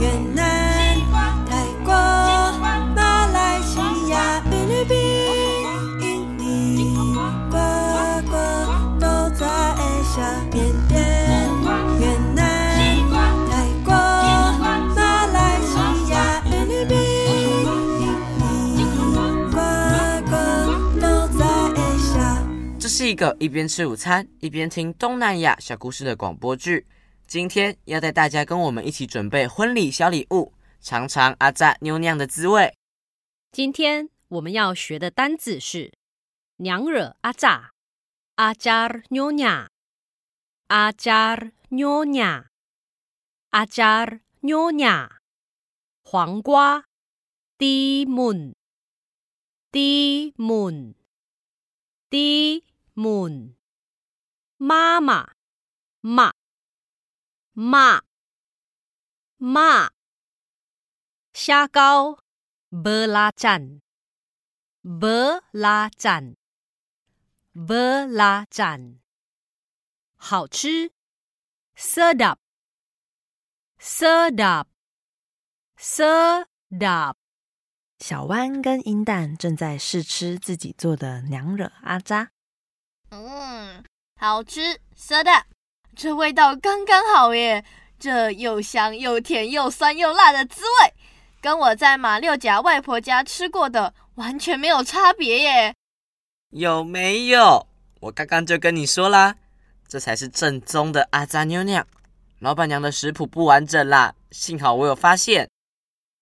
越南、泰国、马来西亚、菲律宾、印尼，个个都在下。缅甸、越南、泰国、马来西亚、菲律宾、印尼，个个都在下。这是一个一边吃午餐一边听东南亚小故事的广播剧。今天要带大家跟我们一起准备婚礼小礼物，尝尝阿扎妞酿的滋味。今天我们要学的单字是“娘惹阿扎”，阿扎妞酿阿扎妞酿阿扎妞酿。黄瓜，timun timun timun。妈妈，妈骂，骂，虾膏，不拉赞，不拉赞，不拉赞，好吃，sedap，sedap，sedap，小弯跟银蛋正在试吃自己做的娘惹阿扎，嗯，好吃，sedap。这味道刚刚好耶！这又香又甜又酸又辣的滋味，跟我在马六甲外婆家吃过的完全没有差别耶！有没有？我刚刚就跟你说啦，这才是正宗的阿扎妞酿。老板娘的食谱不完整啦，幸好我有发现。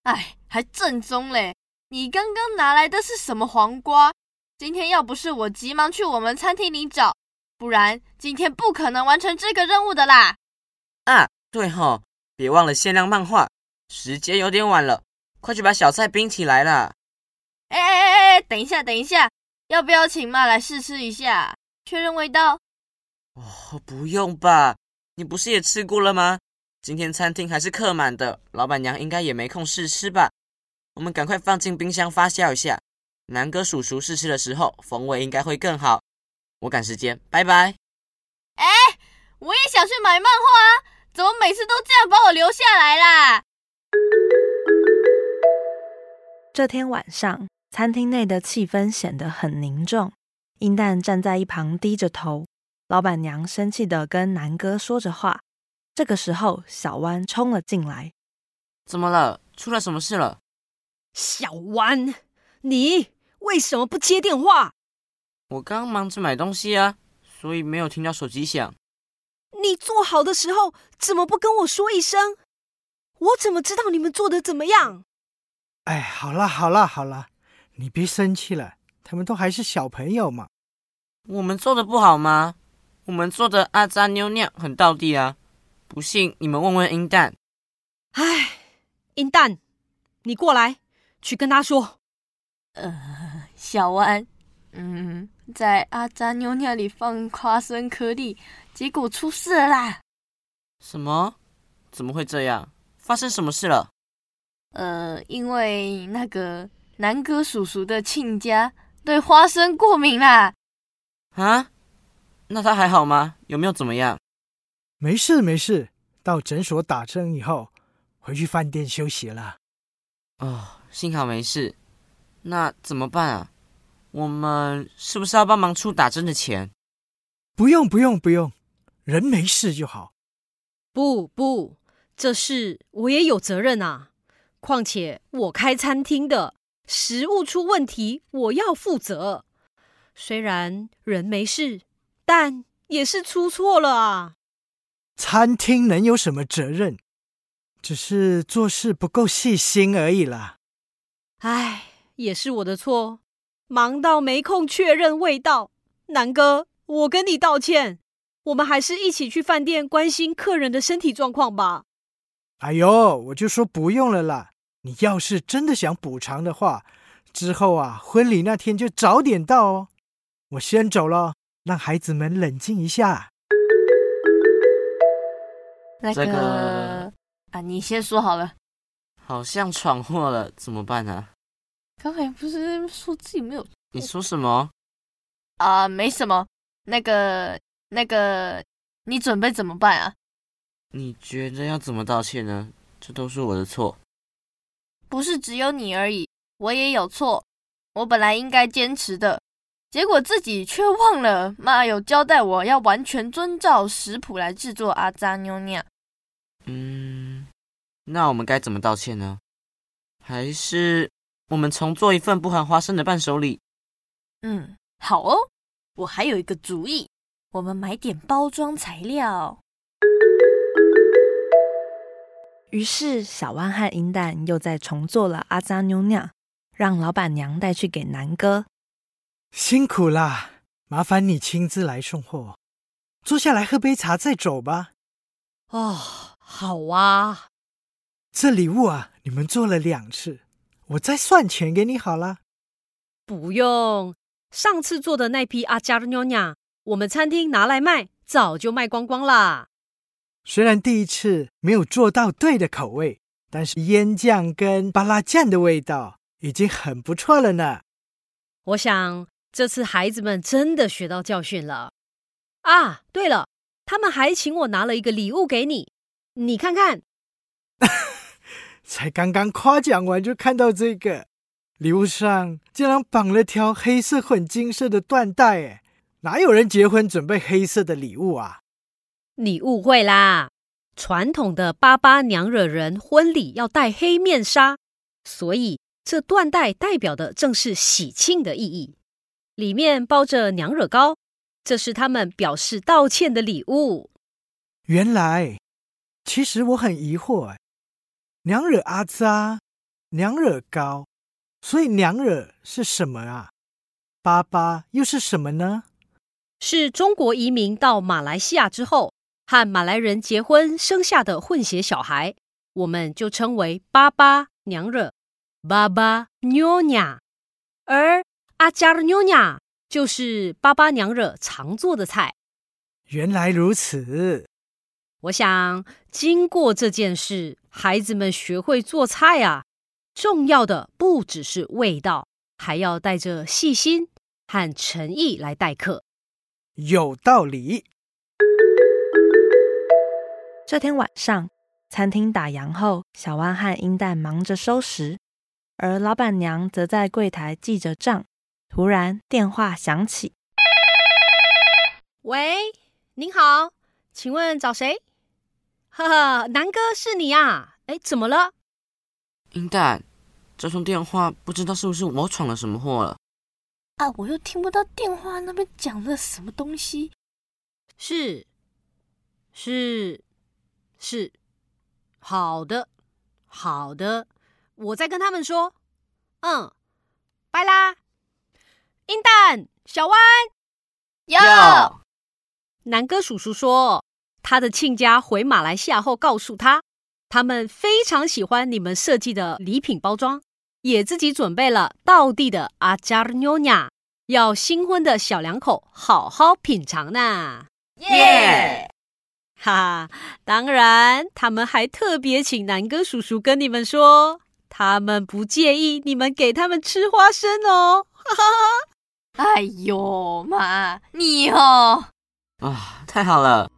哎，还正宗嘞！你刚刚拿来的是什么黄瓜？今天要不是我急忙去我们餐厅里找，不然今天不可能完成这个任务的啦！啊，对吼，别忘了限量漫画，时间有点晚了，快去把小菜冰起来啦！哎哎哎哎，等一下，等一下，要不要请妈来试吃一下，确认味道？哦，不用吧，你不是也吃过了吗？今天餐厅还是客满的，老板娘应该也没空试吃吧？我们赶快放进冰箱发酵一下，南哥叔叔试吃的时候，风味应该会更好。我赶时间，拜拜。哎，我也想去买漫画啊，怎么每次都这样把我留下来啦？这天晚上，餐厅内的气氛显得很凝重。英蛋站在一旁低着头，老板娘生气的跟南哥说着话。这个时候，小湾冲了进来。怎么了？出了什么事了？小湾，你为什么不接电话？我刚忙着买东西啊，所以没有听到手机响。你做好的时候怎么不跟我说一声？我怎么知道你们做的怎么样？哎，好了好了好了，你别生气了，他们都还是小朋友嘛。我们做的不好吗？我们做的阿扎妞酿很到地啊，不信你们问问英蛋。哎，英蛋，你过来，去跟他说。呃，小安，嗯，在阿扎妞那里放花生颗粒，结果出事了啦。什么？怎么会这样？发生什么事了？呃，因为那个南哥叔叔的亲家对花生过敏啦。啊？那他还好吗？有没有怎么样？没事没事，到诊所打针以后，回去饭店休息了。哦，幸好没事。那怎么办啊？我们是不是要帮忙出打针的钱？不用不用不用，人没事就好。不不，这事我也有责任啊。况且我开餐厅的，食物出问题我要负责。虽然人没事，但也是出错了啊。餐厅能有什么责任？只是做事不够细心而已啦。唉，也是我的错，忙到没空确认味道。南哥，我跟你道歉。我们还是一起去饭店关心客人的身体状况吧。哎呦，我就说不用了啦。你要是真的想补偿的话，之后啊，婚礼那天就早点到哦。我先走了，让孩子们冷静一下。那这个个啊，你先说好了。好像闯祸了，怎么办啊？刚才不是说自己没有你说什么？啊？没什么。那个那个，你准备怎么办啊？你觉得要怎么道歉呢？这都是我的错。不是只有你而已，我也有错。我本来应该坚持的，结果自己却忘了。妈有交代我要完全遵照食谱来制作阿扎妞妞。嗯，那我们该怎么道歉呢？还是我们重做一份不含花生的伴手礼？嗯，好哦，我还有一个主意，我们买点包装材料。于是小湾和银蛋又再重做了阿扎妞酿，让老板娘带去给南哥。辛苦啦，麻烦你亲自来送货。坐下来喝杯茶再走吧。哦，好啊。这礼物啊，你们做了两次，我再算钱给你好了。不用，上次做的那批阿加妞妞，我们餐厅拿来卖，早就卖光光啦。虽然第一次没有做到对的口味，但是腌酱跟巴拉酱的味道已经很不错了呢。我想这次孩子们真的学到教训了。啊，对了，他们还请我拿了一个礼物给你，你看看。才刚刚夸奖完，就看到这个礼物上竟然绑了条黑色混金色的缎带，哎，哪有人结婚准备黑色的礼物啊？你误会啦！传统的巴巴娘惹人婚礼要戴黑面纱，所以这缎带代表的正是喜庆的意义。里面包着娘惹糕，这是他们表示道歉的礼物。原来，其实我很疑惑，哎，娘惹阿扎，娘惹糕，所以娘惹是什么啊？巴巴又是什么呢？是中国移民到马来西亚之后。和马来人结婚生下的混血小孩，我们就称为巴巴娘惹，巴巴妞妞。而阿加尔妞妞就是巴巴娘惹常做的菜。原来如此。我想，经过这件事，孩子们学会做菜啊。重要的不只是味道，还要带着细心和诚意来待客。有道理。这天晚上，餐厅打烊后，小万和英蛋忙着收拾，而老板娘则在柜台记着账。突然，电话响起：“喂，您好，请问找谁？”“呵呵，南哥是你啊？哎，怎么了？”“英蛋，这通电话不知道是不是我闯了什么祸了？”“啊，我又听不到电话那边讲了什么东西。”“是，是。”是，好的，好的，我再跟他们说。嗯，拜啦，英蛋，小弯，哟。南哥叔叔说，他的亲家回马来西亚后告诉他，他们非常喜欢你们设计的礼品包装，也自己准备了道地的阿加尔妞妞，要新婚的小两口好好品尝呢。耶！哈，当然，他们还特别请南哥叔叔跟你们说，他们不介意你们给他们吃花生哦。哈哈，哎呦妈，你哦，啊，太好了，